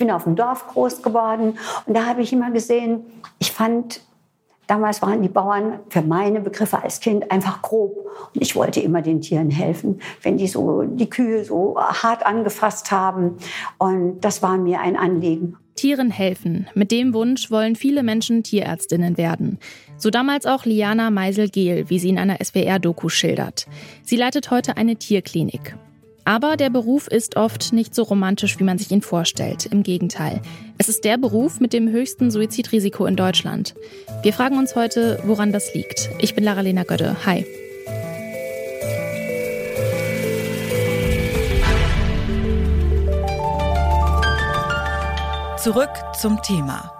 bin auf dem Dorf groß geworden und da habe ich immer gesehen, ich fand Damals waren die Bauern für meine Begriffe als Kind einfach grob. Und ich wollte immer den Tieren helfen, wenn die so die Kühe so hart angefasst haben. Und das war mir ein Anliegen. Tieren helfen. Mit dem Wunsch wollen viele Menschen Tierärztinnen werden. So damals auch Liana Meisel-Gehl, wie sie in einer SWR-Doku schildert. Sie leitet heute eine Tierklinik. Aber der Beruf ist oft nicht so romantisch, wie man sich ihn vorstellt. Im Gegenteil. Es ist der Beruf mit dem höchsten Suizidrisiko in Deutschland. Wir fragen uns heute, woran das liegt. Ich bin Lara-Lena Götte. Hi. Zurück zum Thema.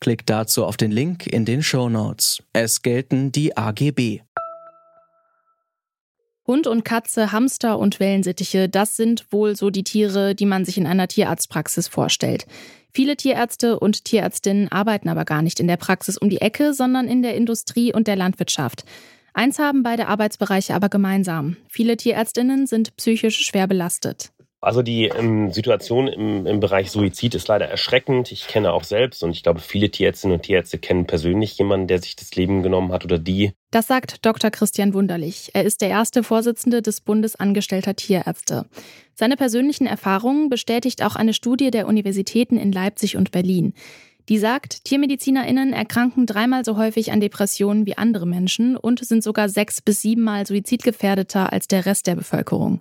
Klickt dazu auf den Link in den Show Notes. Es gelten die AGB. Hund und Katze, Hamster und Wellensittiche, das sind wohl so die Tiere, die man sich in einer Tierarztpraxis vorstellt. Viele Tierärzte und Tierärztinnen arbeiten aber gar nicht in der Praxis um die Ecke, sondern in der Industrie und der Landwirtschaft. Eins haben beide Arbeitsbereiche aber gemeinsam. Viele Tierärztinnen sind psychisch schwer belastet. Also die ähm, Situation im, im Bereich Suizid ist leider erschreckend. Ich kenne auch selbst und ich glaube, viele Tierärztinnen und Tierärzte kennen persönlich jemanden, der sich das Leben genommen hat oder die. Das sagt Dr. Christian Wunderlich. Er ist der erste Vorsitzende des Bundes angestellter Tierärzte. Seine persönlichen Erfahrungen bestätigt auch eine Studie der Universitäten in Leipzig und Berlin. Die sagt, TiermedizinerInnen erkranken dreimal so häufig an Depressionen wie andere Menschen und sind sogar sechs bis siebenmal suizidgefährdeter als der Rest der Bevölkerung.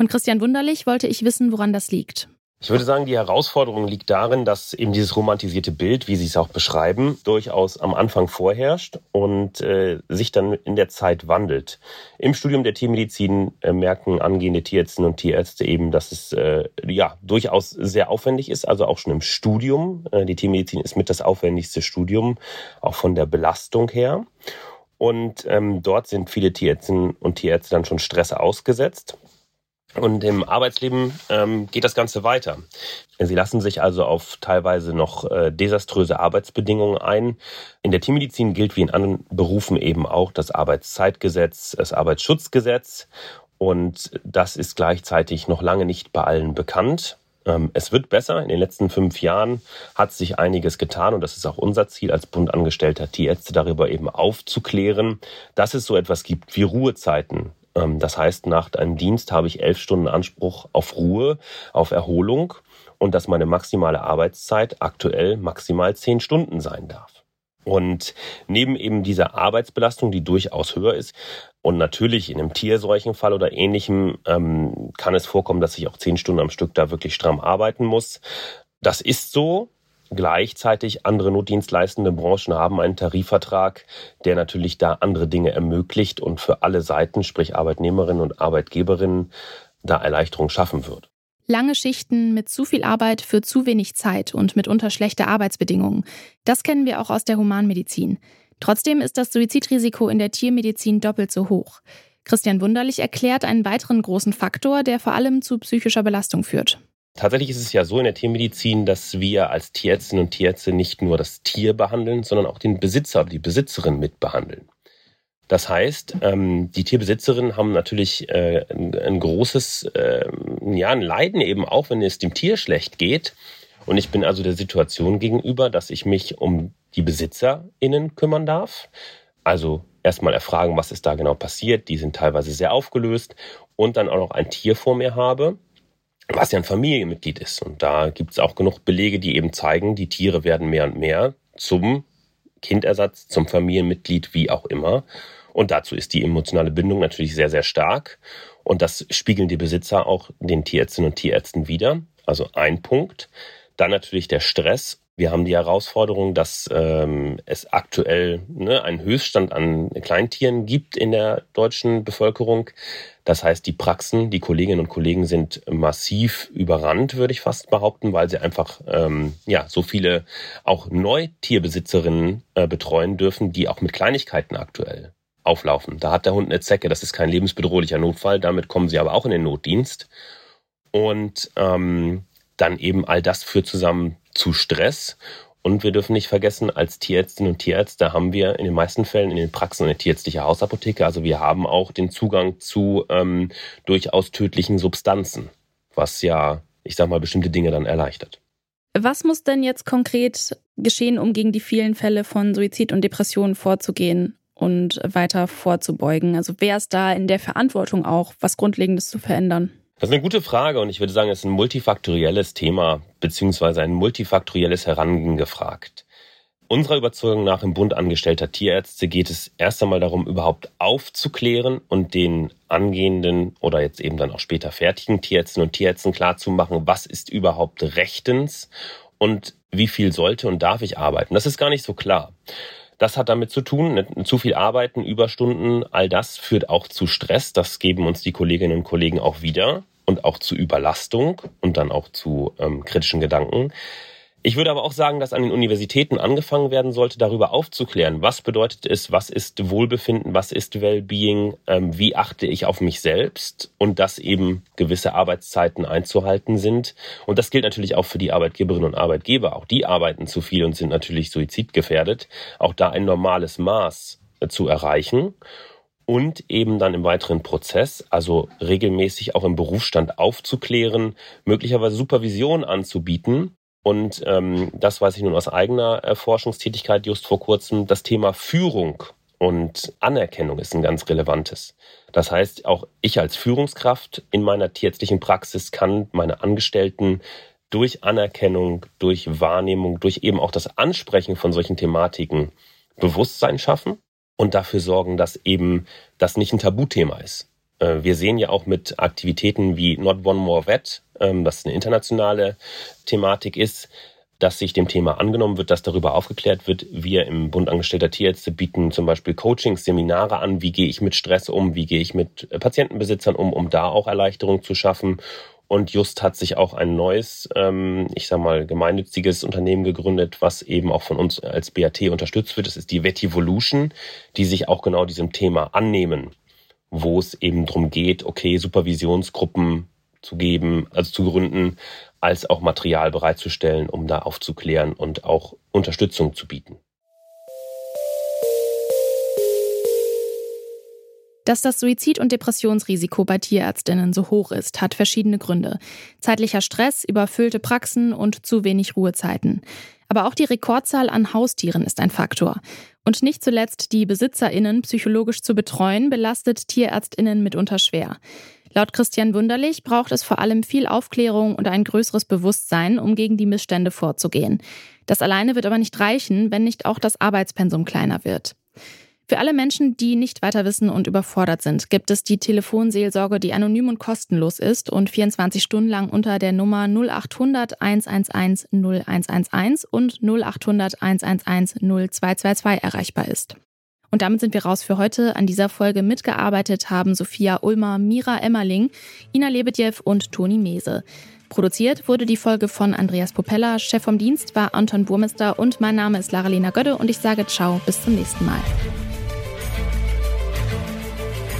Von Christian Wunderlich wollte ich wissen, woran das liegt. Ich würde sagen, die Herausforderung liegt darin, dass eben dieses romantisierte Bild, wie Sie es auch beschreiben, durchaus am Anfang vorherrscht und äh, sich dann in der Zeit wandelt. Im Studium der Tiermedizin äh, merken angehende Tierärztinnen und Tierärzte eben, dass es äh, ja durchaus sehr aufwendig ist, also auch schon im Studium. Äh, die Tiermedizin ist mit das aufwendigste Studium, auch von der Belastung her. Und ähm, dort sind viele Tierärztinnen und Tierärzte dann schon Stress ausgesetzt. Und im Arbeitsleben ähm, geht das Ganze weiter. Sie lassen sich also auf teilweise noch äh, desaströse Arbeitsbedingungen ein. In der Tiermedizin gilt wie in anderen Berufen eben auch das Arbeitszeitgesetz, das Arbeitsschutzgesetz. Und das ist gleichzeitig noch lange nicht bei allen bekannt. Ähm, es wird besser. In den letzten fünf Jahren hat sich einiges getan und das ist auch unser Ziel als Bund angestellter Tierärzte darüber eben aufzuklären, dass es so etwas gibt wie Ruhezeiten das heißt, nach einem Dienst habe ich elf Stunden Anspruch auf Ruhe, auf Erholung und dass meine maximale Arbeitszeit aktuell maximal zehn Stunden sein darf. Und neben eben dieser Arbeitsbelastung, die durchaus höher ist, und natürlich in einem Tierseuchenfall oder ähnlichem ähm, kann es vorkommen, dass ich auch zehn Stunden am Stück da wirklich stramm arbeiten muss. Das ist so. Gleichzeitig andere notdienstleistende Branchen haben einen Tarifvertrag, der natürlich da andere Dinge ermöglicht und für alle Seiten, sprich Arbeitnehmerinnen und Arbeitgeberinnen, da Erleichterung schaffen wird. Lange Schichten mit zu viel Arbeit für zu wenig Zeit und mitunter schlechte Arbeitsbedingungen. Das kennen wir auch aus der Humanmedizin. Trotzdem ist das Suizidrisiko in der Tiermedizin doppelt so hoch. Christian Wunderlich erklärt einen weiteren großen Faktor, der vor allem zu psychischer Belastung führt. Tatsächlich ist es ja so in der Tiermedizin, dass wir als Tierärztinnen und Tierärzte nicht nur das Tier behandeln, sondern auch den Besitzer oder die Besitzerin mitbehandeln. Das heißt, ähm, die Tierbesitzerinnen haben natürlich äh, ein, großes äh, ja, ein Leiden eben auch, wenn es dem Tier schlecht geht. Und ich bin also der Situation gegenüber, dass ich mich um die BesitzerInnen kümmern darf. Also erstmal erfragen, was ist da genau passiert. Die sind teilweise sehr aufgelöst. Und dann auch noch ein Tier vor mir habe, was ja ein Familienmitglied ist. Und da gibt es auch genug Belege, die eben zeigen, die Tiere werden mehr und mehr zum Kindersatz, zum Familienmitglied, wie auch immer. Und dazu ist die emotionale Bindung natürlich sehr, sehr stark. Und das spiegeln die Besitzer auch den Tierärztinnen und Tierärzten wieder. Also ein Punkt. Dann natürlich der Stress. Wir haben die Herausforderung, dass ähm, es aktuell ne, einen Höchststand an Kleintieren gibt in der deutschen Bevölkerung. Das heißt, die Praxen, die Kolleginnen und Kollegen sind massiv überrannt, würde ich fast behaupten, weil sie einfach ähm, ja so viele auch Neutierbesitzerinnen äh, betreuen dürfen, die auch mit Kleinigkeiten aktuell auflaufen. Da hat der Hund eine Zecke, das ist kein lebensbedrohlicher Notfall, damit kommen sie aber auch in den Notdienst. Und ähm, dann eben all das führt zusammen zu Stress. Und wir dürfen nicht vergessen, als Tierärztinnen und Tierärzte haben wir in den meisten Fällen in den Praxen eine tierärztliche Hausapotheke. Also wir haben auch den Zugang zu ähm, durchaus tödlichen Substanzen, was ja, ich sag mal, bestimmte Dinge dann erleichtert. Was muss denn jetzt konkret geschehen, um gegen die vielen Fälle von Suizid und Depressionen vorzugehen und weiter vorzubeugen? Also wer ist da in der Verantwortung auch, was Grundlegendes zu verändern? Das ist eine gute Frage und ich würde sagen, es ist ein multifaktorielles Thema beziehungsweise ein multifaktorielles Herangehen gefragt. Unserer Überzeugung nach im Bund angestellter Tierärzte geht es erst einmal darum, überhaupt aufzuklären und den angehenden oder jetzt eben dann auch später fertigen Tierärztinnen und Tierärzten klarzumachen, was ist überhaupt rechtens und wie viel sollte und darf ich arbeiten. Das ist gar nicht so klar. Das hat damit zu tun, zu viel Arbeiten, Überstunden, all das führt auch zu Stress. Das geben uns die Kolleginnen und Kollegen auch wieder und auch zu Überlastung und dann auch zu ähm, kritischen Gedanken. Ich würde aber auch sagen, dass an den Universitäten angefangen werden sollte, darüber aufzuklären, was bedeutet es, was ist Wohlbefinden, was ist Wellbeing, ähm, wie achte ich auf mich selbst und dass eben gewisse Arbeitszeiten einzuhalten sind. Und das gilt natürlich auch für die Arbeitgeberinnen und Arbeitgeber. Auch die arbeiten zu viel und sind natürlich suizidgefährdet. Auch da ein normales Maß äh, zu erreichen und eben dann im weiteren Prozess, also regelmäßig auch im Berufsstand aufzuklären, möglicherweise Supervision anzubieten. Und ähm, das weiß ich nun aus eigener Forschungstätigkeit just vor kurzem, das Thema Führung und Anerkennung ist ein ganz relevantes. Das heißt, auch ich als Führungskraft in meiner tierärztlichen Praxis kann meine Angestellten durch Anerkennung, durch Wahrnehmung, durch eben auch das Ansprechen von solchen Thematiken Bewusstsein schaffen und dafür sorgen, dass eben das nicht ein Tabuthema ist. Äh, wir sehen ja auch mit Aktivitäten wie Not One More Vet, ähm, das eine internationale Thematik ist, dass sich dem Thema angenommen wird, dass darüber aufgeklärt wird. Wir im Bund Angestellter Tierärzte bieten zum Beispiel Coachings, Seminare an, wie gehe ich mit Stress um, wie gehe ich mit Patientenbesitzern um, um da auch Erleichterung zu schaffen und just hat sich auch ein neues, ähm, ich sag mal, gemeinnütziges Unternehmen gegründet, was eben auch von uns als BAT unterstützt wird. Das ist die Vetivolution, die sich auch genau diesem Thema annehmen, wo es eben darum geht, okay, Supervisionsgruppen zu geben, also zu gründen, als auch Material bereitzustellen, um da aufzuklären und auch Unterstützung zu bieten. Dass das Suizid- und Depressionsrisiko bei Tierärztinnen so hoch ist, hat verschiedene Gründe. Zeitlicher Stress, überfüllte Praxen und zu wenig Ruhezeiten. Aber auch die Rekordzahl an Haustieren ist ein Faktor. Und nicht zuletzt die BesitzerInnen psychologisch zu betreuen, belastet TierärztInnen mitunter schwer. Laut Christian Wunderlich braucht es vor allem viel Aufklärung und ein größeres Bewusstsein, um gegen die Missstände vorzugehen. Das alleine wird aber nicht reichen, wenn nicht auch das Arbeitspensum kleiner wird. Für alle Menschen, die nicht weiter wissen und überfordert sind, gibt es die Telefonseelsorge, die anonym und kostenlos ist und 24 Stunden lang unter der Nummer 0800 111 0111 und 0800 111 0222 erreichbar ist. Und damit sind wir raus für heute. An dieser Folge mitgearbeitet haben Sophia Ulmer, Mira Emmerling, Ina Lebedjew und Toni Mese. Produziert wurde die Folge von Andreas Popella, Chef vom Dienst war Anton Burmester und mein Name ist Lara-Lena Gödde und ich sage ciao, bis zum nächsten Mal.